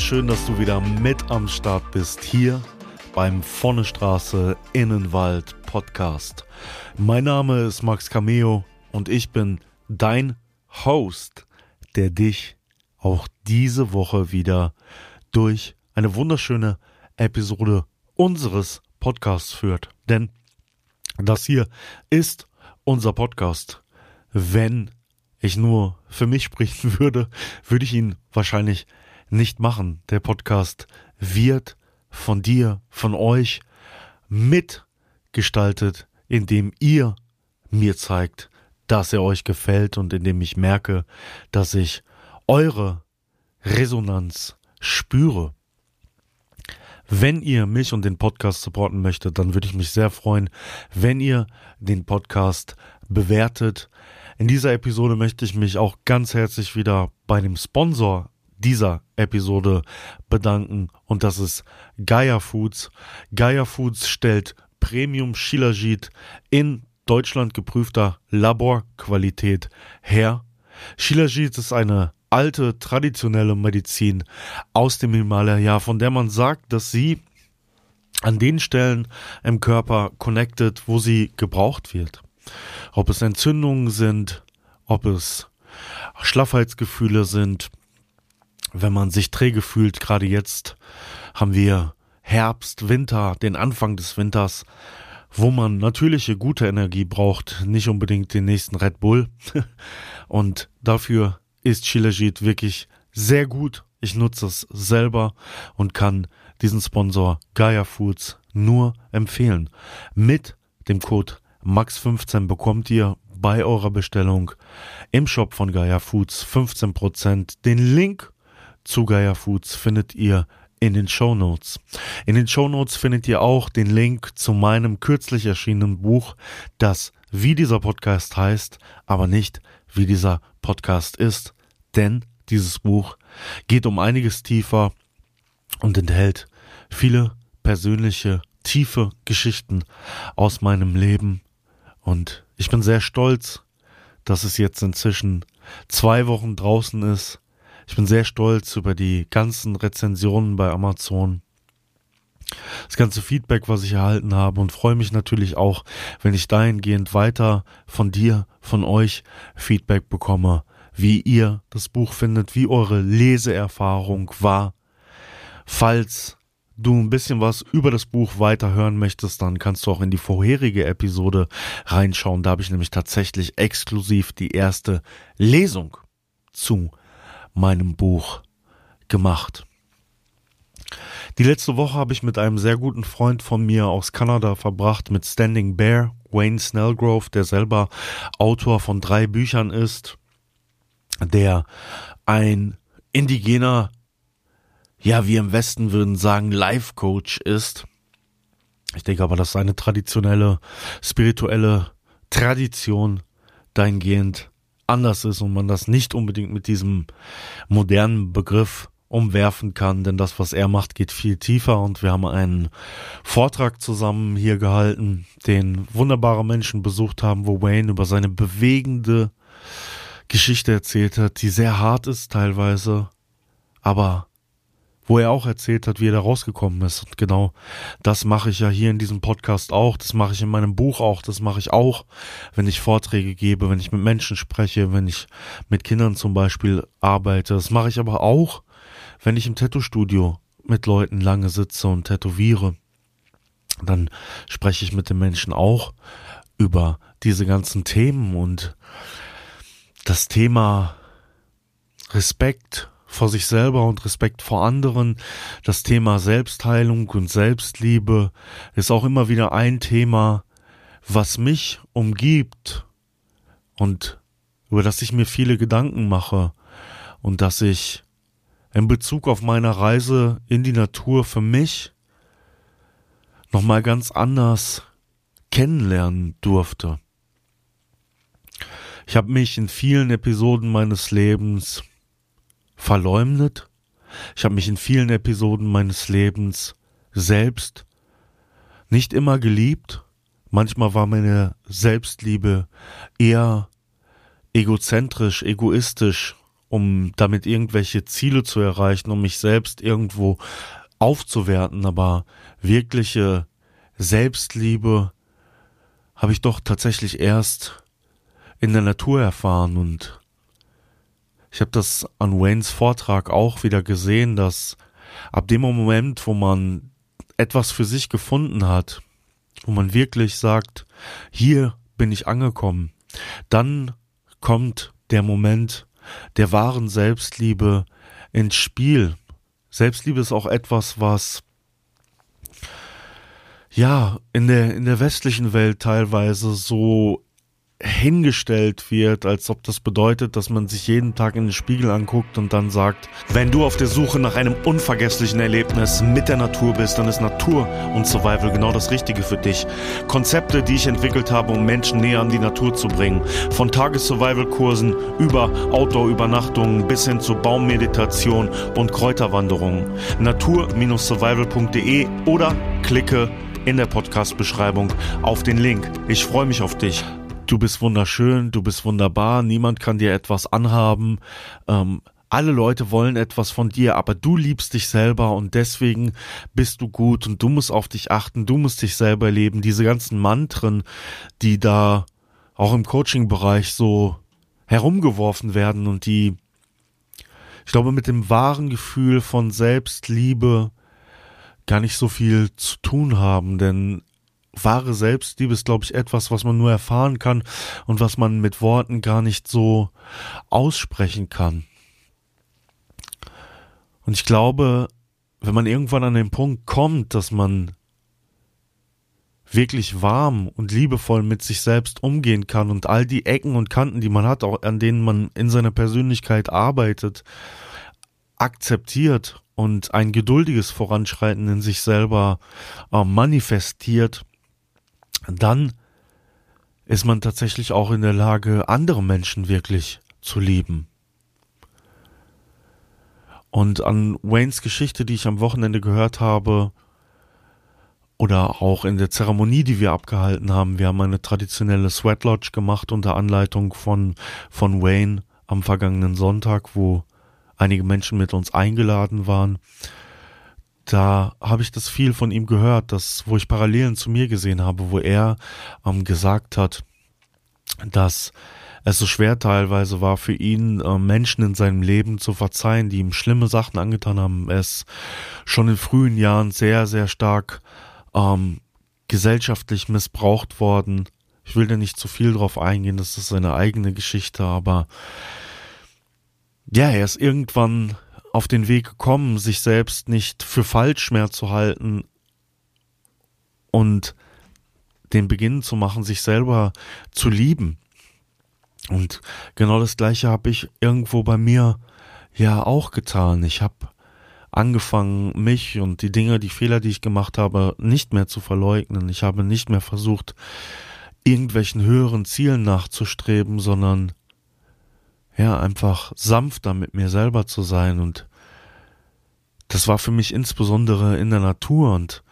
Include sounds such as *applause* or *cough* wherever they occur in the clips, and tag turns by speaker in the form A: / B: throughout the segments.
A: schön, dass du wieder mit am Start bist hier beim Vorne Straße Innenwald Podcast. Mein Name ist Max Cameo und ich bin dein Host, der dich auch diese Woche wieder durch eine wunderschöne Episode unseres Podcasts führt. Denn das hier ist unser Podcast. Wenn ich nur für mich sprechen *laughs* würde, würde ich ihn wahrscheinlich nicht machen. Der Podcast wird von dir, von euch mitgestaltet, indem ihr mir zeigt, dass er euch gefällt und indem ich merke, dass ich eure Resonanz spüre. Wenn ihr mich und den Podcast supporten möchtet, dann würde ich mich sehr freuen, wenn ihr den Podcast bewertet. In dieser Episode möchte ich mich auch ganz herzlich wieder bei dem Sponsor dieser Episode bedanken und das ist Gaia Foods. Gaia Foods stellt Premium Shilajit in Deutschland geprüfter Laborqualität her. Shilajit ist eine alte traditionelle Medizin aus dem Himalaya, von der man sagt, dass sie an den Stellen im Körper connected, wo sie gebraucht wird. Ob es Entzündungen sind, ob es Schlaffheitsgefühle sind, wenn man sich träge fühlt, gerade jetzt haben wir Herbst, Winter, den Anfang des Winters, wo man natürliche gute Energie braucht, nicht unbedingt den nächsten Red Bull. *laughs* Und dafür ist Shilajit wirklich sehr gut. Ich nutze es selber und kann diesen Sponsor Gaia Foods nur empfehlen. Mit dem Code MAX15 bekommt ihr bei eurer Bestellung im Shop von Gaia Foods 15%. Den Link zu Gaia Foods findet ihr in den Show Notes. In den Show Notes findet ihr auch den Link zu meinem kürzlich erschienenen Buch, das wie dieser Podcast heißt, aber nicht wie dieser Podcast ist. Denn dieses Buch geht um einiges tiefer und enthält viele persönliche, tiefe Geschichten aus meinem Leben. Und ich bin sehr stolz, dass es jetzt inzwischen zwei Wochen draußen ist ich bin sehr stolz über die ganzen Rezensionen bei Amazon. Das ganze Feedback, was ich erhalten habe und freue mich natürlich auch, wenn ich dahingehend weiter von dir, von euch Feedback bekomme, wie ihr das Buch findet, wie eure Leseerfahrung war. Falls du ein bisschen was über das Buch weiterhören möchtest, dann kannst du auch in die vorherige Episode reinschauen. Da habe ich nämlich tatsächlich exklusiv die erste Lesung zu meinem Buch gemacht. Die letzte Woche habe ich mit einem sehr guten Freund von mir aus Kanada verbracht, mit Standing Bear, Wayne Snellgrove, der selber Autor von drei Büchern ist, der ein indigener, ja, wir im Westen würden sagen, Life Coach ist. Ich denke aber, dass seine traditionelle, spirituelle Tradition dahingehend anders ist und man das nicht unbedingt mit diesem modernen Begriff umwerfen kann, denn das, was er macht, geht viel tiefer und wir haben einen Vortrag zusammen hier gehalten, den wunderbare Menschen besucht haben, wo Wayne über seine bewegende Geschichte erzählt hat, die sehr hart ist teilweise, aber wo er auch erzählt hat, wie er da rausgekommen ist. Und genau das mache ich ja hier in diesem Podcast auch, das mache ich in meinem Buch auch, das mache ich auch, wenn ich Vorträge gebe, wenn ich mit Menschen spreche, wenn ich mit Kindern zum Beispiel arbeite. Das mache ich aber auch, wenn ich im Tattoo-Studio mit Leuten lange sitze und tätowiere. Dann spreche ich mit den Menschen auch über diese ganzen Themen und das Thema Respekt vor sich selber und Respekt vor anderen. Das Thema Selbstheilung und Selbstliebe ist auch immer wieder ein Thema, was mich umgibt und über das ich mir viele Gedanken mache und das ich in Bezug auf meine Reise in die Natur für mich nochmal ganz anders kennenlernen durfte. Ich habe mich in vielen Episoden meines Lebens verleumdet. Ich habe mich in vielen Episoden meines Lebens selbst nicht immer geliebt. Manchmal war meine Selbstliebe eher egozentrisch, egoistisch, um damit irgendwelche Ziele zu erreichen, um mich selbst irgendwo aufzuwerten. Aber wirkliche Selbstliebe habe ich doch tatsächlich erst in der Natur erfahren und ich habe das an Waynes Vortrag auch wieder gesehen, dass ab dem Moment, wo man etwas für sich gefunden hat, wo man wirklich sagt, hier bin ich angekommen, dann kommt der Moment der wahren Selbstliebe ins Spiel. Selbstliebe ist auch etwas, was ja in der in der westlichen Welt teilweise so hingestellt wird, als ob das bedeutet, dass man sich jeden Tag in den Spiegel anguckt und dann sagt, wenn du auf der Suche nach einem unvergesslichen Erlebnis mit der Natur bist, dann ist Natur und Survival genau das Richtige für dich. Konzepte, die ich entwickelt habe, um Menschen näher an die Natur zu bringen. Von Tages-Survival-Kursen über Outdoor-Übernachtungen bis hin zu Baummeditation und Kräuterwanderungen. Natur-survival.de oder klicke in der Podcast-Beschreibung auf den Link. Ich freue mich auf dich du bist wunderschön, du bist wunderbar, niemand kann dir etwas anhaben. Ähm, alle Leute wollen etwas von dir, aber du liebst dich selber und deswegen bist du gut und du musst auf dich achten, du musst dich selber leben. Diese ganzen Mantren, die da auch im Coaching-Bereich so herumgeworfen werden und die, ich glaube, mit dem wahren Gefühl von Selbstliebe gar nicht so viel zu tun haben, denn wahre Selbstliebe ist, glaube ich, etwas, was man nur erfahren kann und was man mit Worten gar nicht so aussprechen kann. Und ich glaube, wenn man irgendwann an den Punkt kommt, dass man wirklich warm und liebevoll mit sich selbst umgehen kann und all die Ecken und Kanten, die man hat, auch an denen man in seiner Persönlichkeit arbeitet, akzeptiert und ein geduldiges Voranschreiten in sich selber äh, manifestiert, dann ist man tatsächlich auch in der Lage, andere Menschen wirklich zu lieben. Und an Waynes Geschichte, die ich am Wochenende gehört habe, oder auch in der Zeremonie, die wir abgehalten haben, wir haben eine traditionelle Sweat Lodge gemacht unter Anleitung von, von Wayne am vergangenen Sonntag, wo einige Menschen mit uns eingeladen waren da habe ich das viel von ihm gehört, das, wo ich Parallelen zu mir gesehen habe, wo er ähm, gesagt hat, dass es so schwer teilweise war für ihn, äh, Menschen in seinem Leben zu verzeihen, die ihm schlimme Sachen angetan haben. Er ist schon in frühen Jahren sehr, sehr stark ähm, gesellschaftlich missbraucht worden. Ich will da nicht zu viel drauf eingehen, das ist seine eigene Geschichte, aber ja, er ist irgendwann auf den Weg gekommen, sich selbst nicht für falsch mehr zu halten und den Beginn zu machen, sich selber zu lieben. Und genau das gleiche habe ich irgendwo bei mir ja auch getan. Ich habe angefangen, mich und die Dinge, die Fehler, die ich gemacht habe, nicht mehr zu verleugnen. Ich habe nicht mehr versucht, irgendwelchen höheren Zielen nachzustreben, sondern ja, einfach sanfter mit mir selber zu sein und das war für mich insbesondere in der Natur und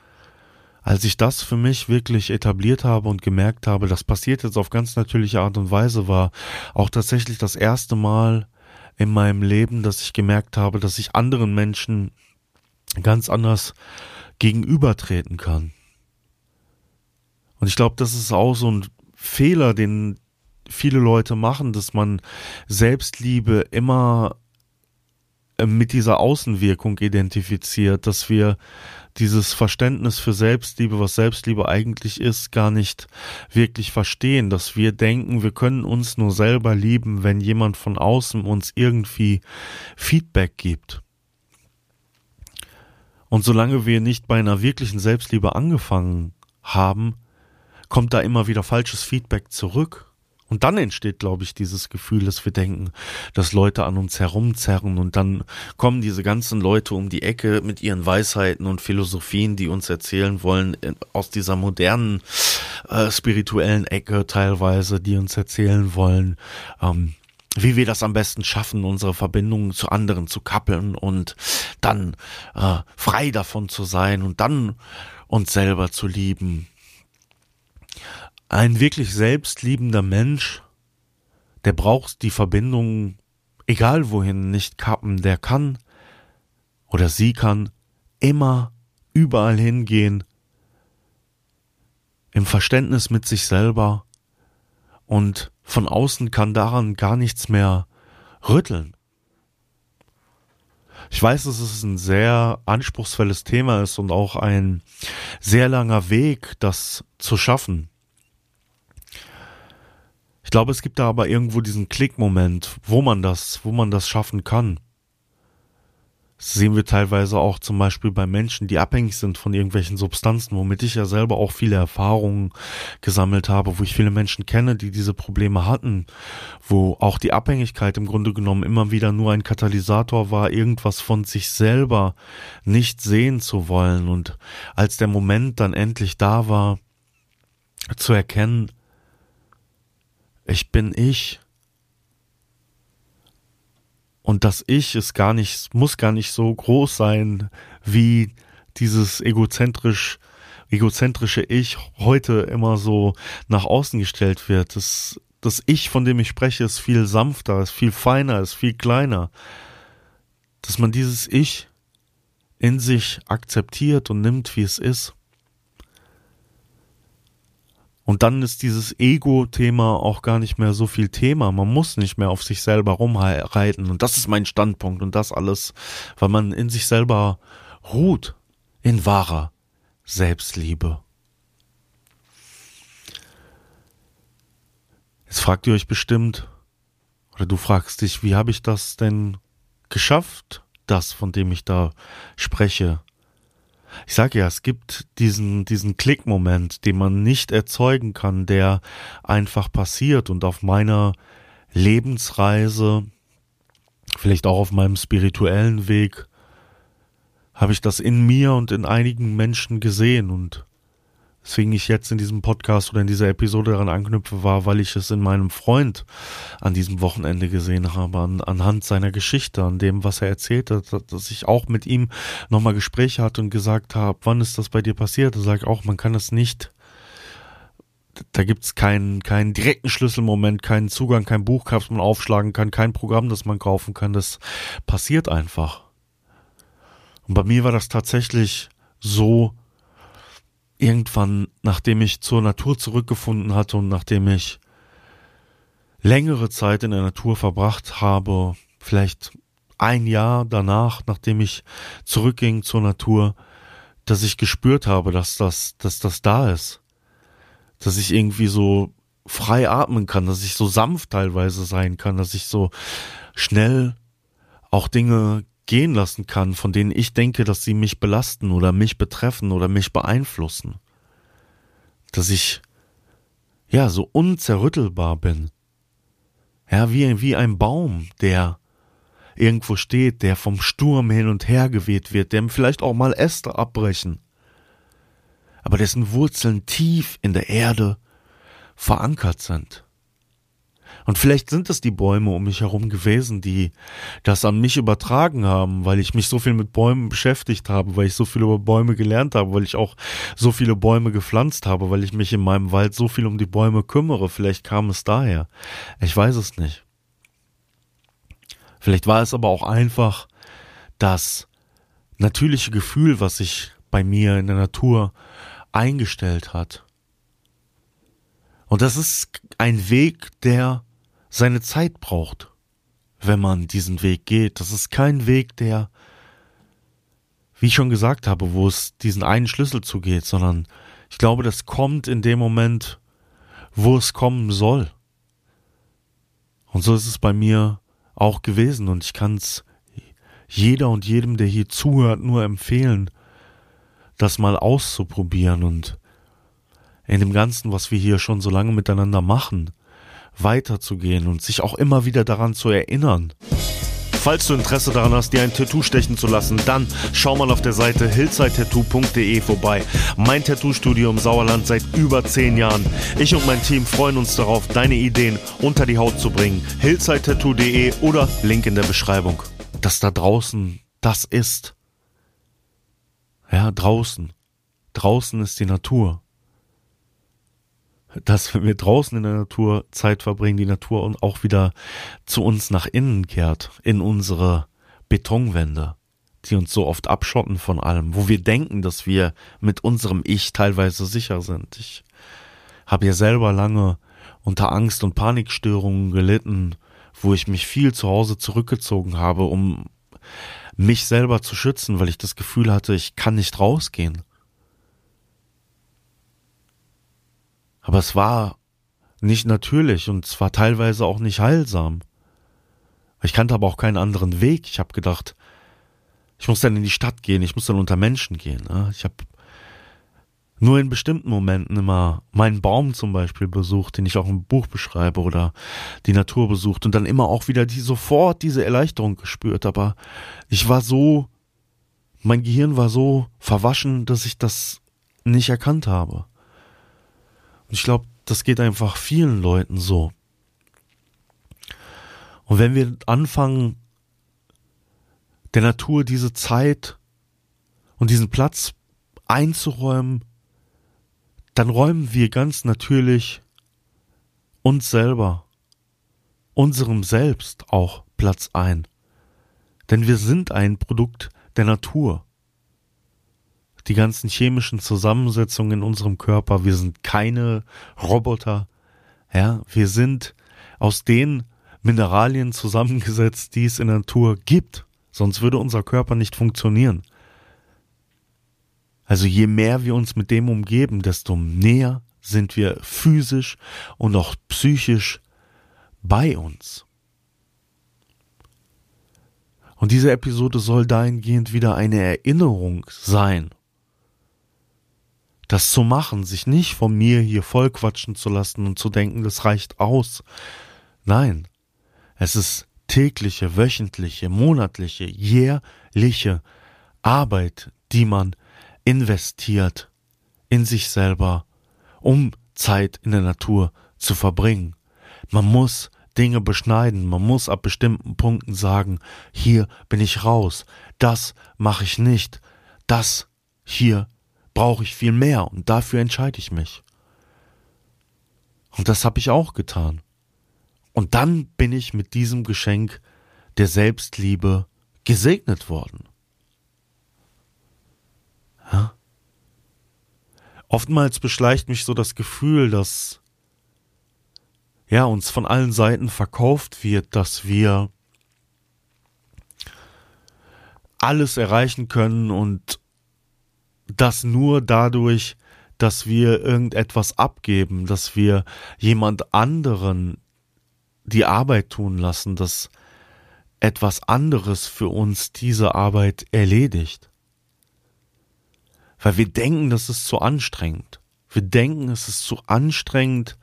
A: als ich das für mich wirklich etabliert habe und gemerkt habe, das passiert jetzt auf ganz natürliche Art und Weise, war auch tatsächlich das erste Mal in meinem Leben, dass ich gemerkt habe, dass ich anderen Menschen ganz anders gegenübertreten kann. Und ich glaube, das ist auch so ein Fehler, den viele Leute machen, dass man Selbstliebe immer mit dieser Außenwirkung identifiziert, dass wir dieses Verständnis für Selbstliebe, was Selbstliebe eigentlich ist, gar nicht wirklich verstehen, dass wir denken, wir können uns nur selber lieben, wenn jemand von außen uns irgendwie Feedback gibt. Und solange wir nicht bei einer wirklichen Selbstliebe angefangen haben, kommt da immer wieder falsches Feedback zurück Und dann entsteht, glaube ich, dieses Gefühl, dass wir denken, dass Leute an uns herumzerren. Und dann kommen diese ganzen Leute um die Ecke mit ihren Weisheiten und Philosophien, die uns erzählen wollen, aus dieser modernen äh, spirituellen Ecke teilweise, die uns erzählen wollen, ähm, wie wir das am besten schaffen, unsere Verbindungen zu anderen zu kappeln und dann äh, frei davon zu sein und dann uns selber zu lieben ein wirklich selbstliebender Mensch, der braucht die Verbindung, egal wohin, nicht kappen, der kann oder sie kann immer überall hingehen, im Verständnis mit sich selber und von außen kann daran gar nichts mehr rütteln. Ich weiß, dass es ein sehr anspruchsvolles Thema ist und auch ein sehr langer Weg, das zu schaffen. Ich glaube, es gibt da aber irgendwo diesen Klickmoment, wo man das, wo man das schaffen kann. Das sehen wir teilweise auch zum Beispiel bei Menschen, die abhängig sind von irgendwelchen Substanzen, womit ich ja selber auch viele Erfahrungen gesammelt habe, wo ich viele Menschen kenne, die diese Probleme hatten, wo auch die Abhängigkeit im Grunde genommen immer wieder nur ein Katalysator war, irgendwas von sich selber nicht sehen zu wollen. Und als der Moment dann endlich da war, zu erkennen, ich bin ich. Und das Ich ist gar nicht, muss gar nicht so groß sein, wie dieses egozentrisch, egozentrische Ich heute immer so nach außen gestellt wird. Das, das Ich, von dem ich spreche, ist viel sanfter, ist viel feiner, ist viel kleiner. Dass man dieses Ich in sich akzeptiert und nimmt, wie es ist. Und dann ist dieses Ego-Thema auch gar nicht mehr so viel Thema. Man muss nicht mehr auf sich selber rumreiten. Und das ist mein Standpunkt und das alles, weil man in sich selber ruht. In wahrer Selbstliebe. Jetzt fragt ihr euch bestimmt, oder du fragst dich, wie habe ich das denn geschafft, das, von dem ich da spreche? Ich sage ja, es gibt diesen, diesen Klickmoment, den man nicht erzeugen kann, der einfach passiert und auf meiner Lebensreise, vielleicht auch auf meinem spirituellen Weg, habe ich das in mir und in einigen Menschen gesehen und Deswegen ich jetzt in diesem Podcast oder in dieser Episode daran anknüpfe, war, weil ich es in meinem Freund an diesem Wochenende gesehen habe, an, anhand seiner Geschichte, an dem, was er erzählt hat, dass ich auch mit ihm nochmal Gespräche hatte und gesagt habe, wann ist das bei dir passiert? Er sagt auch, man kann es nicht da gibt's keinen, keinen direkten Schlüsselmoment, keinen Zugang, kein Buch, das man aufschlagen kann, kein Programm, das man kaufen kann. Das passiert einfach. Und bei mir war das tatsächlich so, irgendwann, nachdem ich zur Natur zurückgefunden hatte und nachdem ich längere Zeit in der Natur verbracht habe, vielleicht ein Jahr danach, nachdem ich zurückging zur Natur, dass ich gespürt habe, dass das, dass das da ist. Dass ich irgendwie so frei atmen kann, dass ich so sanft teilweise sein kann, dass ich so schnell auch Dinge gehen lassen kann, von denen ich denke, dass sie mich belasten oder mich betreffen oder mich beeinflussen. Dass ich, ja, so unzerrüttelbar bin. Ja, wie, wie ein Baum, der irgendwo steht, der vom Sturm hin und her geweht wird, dem vielleicht auch mal Äste abbrechen, aber dessen Wurzeln tief in der Erde verankert sind. Und vielleicht sind es die Bäume um mich herum gewesen, die das an mich übertragen haben, weil ich mich so viel mit Bäumen beschäftigt habe, weil ich so viel über Bäume gelernt habe, weil ich auch so viele Bäume gepflanzt habe, weil ich mich in meinem Wald so viel um die Bäume kümmere. Vielleicht kam es daher. Ich weiß es nicht. Vielleicht war es aber auch einfach das natürliche Gefühl, was sich bei mir in der Natur eingestellt hat. Und das ist ein Weg, der seine Zeit braucht, wenn man diesen Weg geht. Das ist kein Weg, der, wie ich schon gesagt habe, wo es diesen einen Schlüssel zugeht, sondern ich glaube, das kommt in dem Moment, wo es kommen soll. Und so ist es bei mir auch gewesen und ich kann es jeder und jedem, der hier zuhört, nur empfehlen, das mal auszuprobieren und in dem Ganzen, was wir hier schon so lange miteinander machen, weiterzugehen und sich auch immer wieder daran zu erinnern. Falls du Interesse daran hast, dir ein Tattoo stechen zu lassen, dann schau mal auf der Seite hillsidetattoo.de vorbei. Mein Tattoo-Studio im Sauerland seit über 10 Jahren. Ich und mein Team freuen uns darauf, deine Ideen unter die Haut zu bringen. hillsidetattoo.de oder Link in der Beschreibung. Dass da draußen das ist. Ja, draußen. Draußen ist die Natur dass wenn wir draußen in der Natur Zeit verbringen, die Natur auch wieder zu uns nach innen kehrt, in unsere Betonwände, die uns so oft abschotten von allem, wo wir denken, dass wir mit unserem Ich teilweise sicher sind. Ich habe ja selber lange unter Angst und Panikstörungen gelitten, wo ich mich viel zu Hause zurückgezogen habe, um mich selber zu schützen, weil ich das Gefühl hatte, ich kann nicht rausgehen. Aber es war nicht natürlich und es war teilweise auch nicht heilsam. Ich kannte aber auch keinen anderen Weg. Ich habe gedacht, ich muss dann in die Stadt gehen, ich muss dann unter Menschen gehen. Ne? Ich habe nur in bestimmten Momenten immer meinen Baum zum Beispiel besucht, den ich auch im Buch beschreibe oder die Natur besucht und dann immer auch wieder die sofort diese Erleichterung gespürt. Aber ich war so, mein Gehirn war so verwaschen, dass ich das nicht erkannt habe. Und ich glaube, das geht einfach vielen Leuten so. Und wenn wir anfangen, der Natur diese Zeit und diesen Platz einzuräumen, dann räumen wir ganz natürlich uns selber, unserem Selbst auch Platz ein. Denn wir sind ein Produkt der Natur die ganzen chemischen Zusammensetzungen in unserem Körper. Wir sind keine Roboter. Ja, wir sind aus den Mineralien zusammengesetzt, die es in der Natur gibt. Sonst würde unser Körper nicht funktionieren. Also je mehr wir uns mit dem umgeben, desto näher sind wir physisch und auch psychisch bei uns. Und diese Episode soll dahingehend wieder eine Erinnerung sein das zu machen, sich nicht von mir hier vollquatschen zu lassen und zu denken, das reicht aus. Nein, es ist tägliche, wöchentliche, monatliche, jährliche Arbeit, die man investiert in sich selber, um Zeit in der Natur zu verbringen. Man muss Dinge beschneiden, man muss ab bestimmten Punkten sagen, hier bin ich raus, das mache ich nicht, das hier brauche ich viel mehr und dafür entscheide ich mich. Und das habe ich auch getan. Und dann bin ich mit diesem Geschenk der Selbstliebe gesegnet worden. Ja? Oftmals beschleicht mich so das Gefühl, dass ja uns von allen Seiten verkauft wird, dass wir alles erreichen können und das nur dadurch, dass wir irgendetwas abgeben, dass wir jemand anderen die Arbeit tun lassen, dass etwas anderes für uns diese Arbeit erledigt. Weil wir denken, das ist zu anstrengend. Wir denken, es ist zu anstrengend,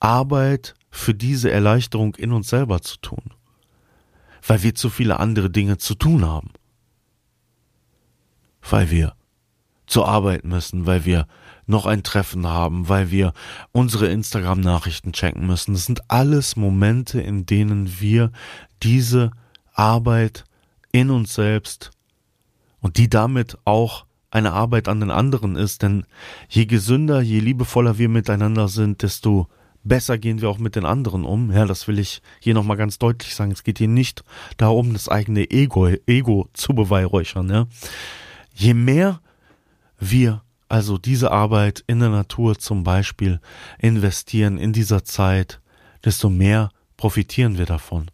A: Arbeit für diese Erleichterung in uns selber zu tun. Weil wir zu viele andere Dinge zu tun haben. Weil wir zur Arbeit müssen, weil wir noch ein Treffen haben, weil wir unsere Instagram-Nachrichten checken müssen. Das sind alles Momente, in denen wir diese Arbeit in uns selbst und die damit auch eine Arbeit an den anderen ist, denn je gesünder, je liebevoller wir miteinander sind, desto besser gehen wir auch mit den anderen um. Ja, das will ich hier nochmal ganz deutlich sagen. Es geht hier nicht darum, das eigene Ego, Ego zu beweihräuchern. Ja. Je mehr wir also diese Arbeit in der Natur zum Beispiel investieren in dieser Zeit, desto mehr profitieren wir davon.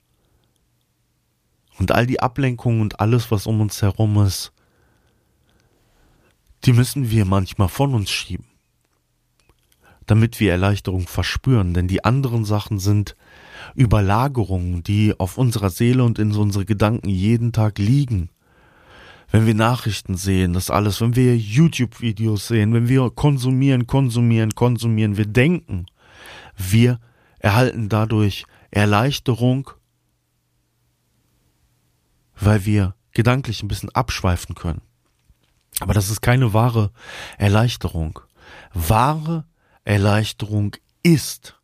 A: Und all die Ablenkungen und alles, was um uns herum ist, die müssen wir manchmal von uns schieben, damit wir Erleichterung verspüren, denn die anderen Sachen sind Überlagerungen, die auf unserer Seele und in unsere Gedanken jeden Tag liegen wenn wir Nachrichten sehen, das alles, wenn wir YouTube-Videos sehen, wenn wir konsumieren, konsumieren, konsumieren, wir denken, wir erhalten dadurch Erleichterung, weil wir gedanklich ein bisschen abschweifen können. Aber das ist keine wahre Erleichterung. Wahre Erleichterung ist,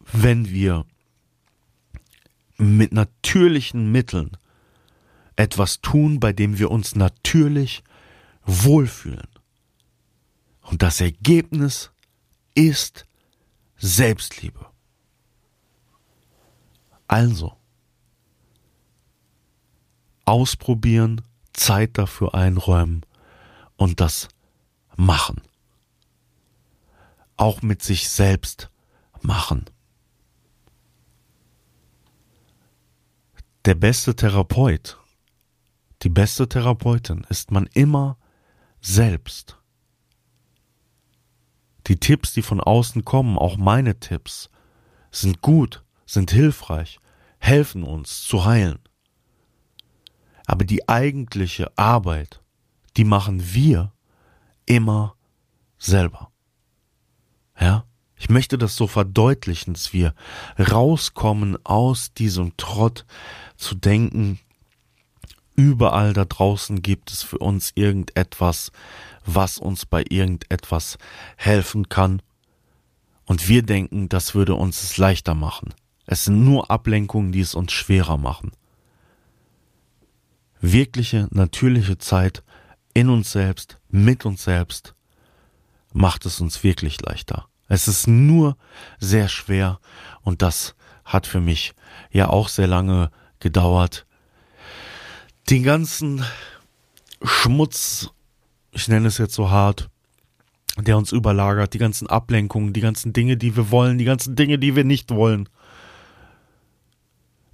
A: wenn wir mit natürlichen Mitteln etwas tun, bei dem wir uns natürlich wohlfühlen. Und das Ergebnis ist Selbstliebe. Also, ausprobieren, Zeit dafür einräumen und das machen. Auch mit sich selbst machen. Der beste Therapeut, die beste Therapeutin ist man immer selbst. Die Tipps, die von außen kommen, auch meine Tipps, sind gut, sind hilfreich, helfen uns zu heilen. Aber die eigentliche Arbeit, die machen wir immer selber. Ja? Ich möchte das so verdeutlichen, dass wir rauskommen aus diesem Trott zu denken, überall da draußen gibt es für uns irgendetwas, was uns bei irgendetwas helfen kann. Und wir denken, das würde uns es leichter machen. Es sind nur Ablenkungen, die es uns schwerer machen wirkliche, natürliche Zeit in uns selbst, mit uns selbst, macht es uns wirklich leichter. Es ist nur sehr schwer und das hat für mich ja auch sehr lange gedauert. Den ganzen Schmutz, ich nenne es jetzt so hart, der uns überlagert, die ganzen Ablenkungen, die ganzen Dinge, die wir wollen, die ganzen Dinge, die wir nicht wollen,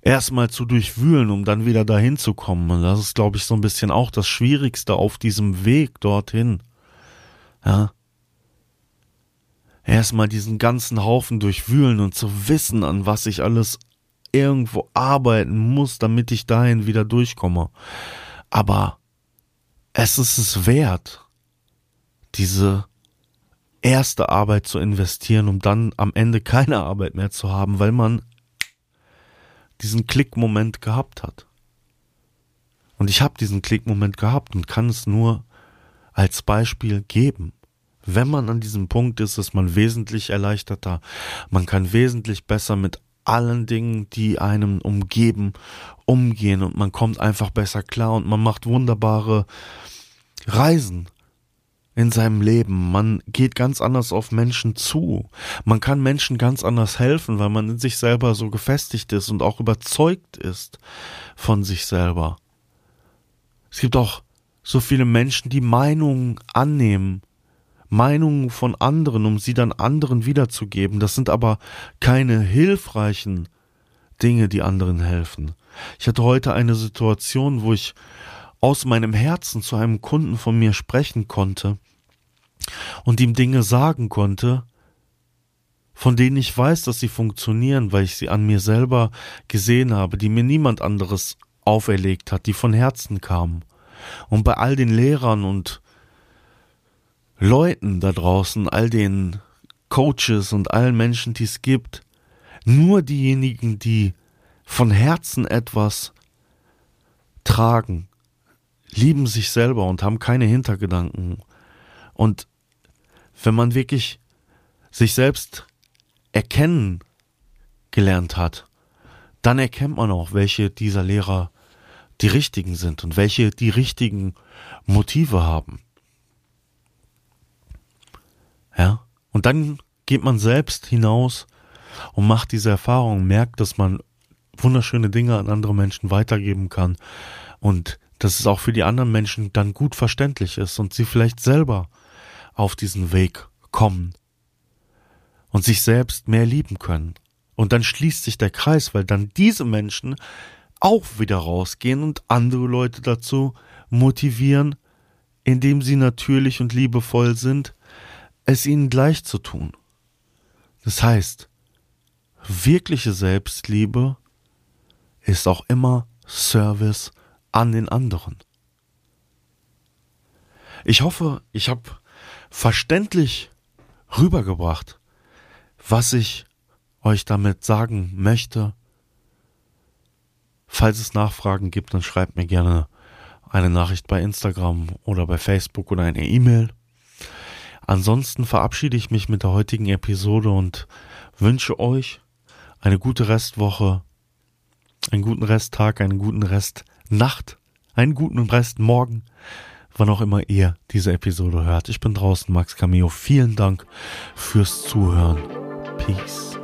A: erstmal zu durchwühlen, um dann wieder dahin zu kommen. Und das ist, glaube ich, so ein bisschen auch das Schwierigste auf diesem Weg dorthin. Ja. Erstmal diesen ganzen Haufen durchwühlen und zu wissen, an was ich alles irgendwo arbeiten muss, damit ich dahin wieder durchkomme. Aber es ist es wert, diese erste Arbeit zu investieren, um dann am Ende keine Arbeit mehr zu haben, weil man diesen Klickmoment gehabt hat. Und ich habe diesen Klickmoment gehabt und kann es nur als Beispiel geben. Wenn man an diesem Punkt ist, ist man wesentlich erleichterter. Man kann wesentlich besser mit allen Dingen, die einem umgeben, umgehen und man kommt einfach besser klar und man macht wunderbare Reisen in seinem Leben. Man geht ganz anders auf Menschen zu. Man kann Menschen ganz anders helfen, weil man in sich selber so gefestigt ist und auch überzeugt ist von sich selber. Es gibt auch so viele Menschen, die Meinungen annehmen, Meinungen von anderen, um sie dann anderen wiederzugeben. Das sind aber keine hilfreichen Dinge, die anderen helfen. Ich hatte heute eine Situation, wo ich aus meinem Herzen zu einem Kunden von mir sprechen konnte und ihm Dinge sagen konnte, von denen ich weiß, dass sie funktionieren, weil ich sie an mir selber gesehen habe, die mir niemand anderes auferlegt hat, die von Herzen kamen. Und bei all den Lehrern und Leuten da draußen, all den Coaches und allen Menschen, die es gibt, nur diejenigen, die von Herzen etwas tragen, lieben sich selber und haben keine Hintergedanken. Und wenn man wirklich sich selbst erkennen gelernt hat, dann erkennt man auch, welche dieser Lehrer die richtigen sind und welche die richtigen Motive haben. Ja, und dann geht man selbst hinaus und macht diese Erfahrung, merkt, dass man wunderschöne Dinge an andere Menschen weitergeben kann und dass es auch für die anderen Menschen dann gut verständlich ist und sie vielleicht selber auf diesen Weg kommen und sich selbst mehr lieben können. Und dann schließt sich der Kreis, weil dann diese Menschen auch wieder rausgehen und andere Leute dazu motivieren, indem sie natürlich und liebevoll sind, es ihnen gleich zu tun. Das heißt, wirkliche Selbstliebe ist auch immer Service an den anderen. Ich hoffe, ich habe verständlich rübergebracht, was ich euch damit sagen möchte. Falls es Nachfragen gibt, dann schreibt mir gerne eine Nachricht bei Instagram oder bei Facebook oder eine E-Mail. Ansonsten verabschiede ich mich mit der heutigen Episode und wünsche euch eine gute Restwoche, einen guten Resttag, einen guten Restnacht, einen guten Restmorgen, wann auch immer ihr diese Episode hört. Ich bin draußen, Max Cameo. Vielen Dank fürs Zuhören. Peace.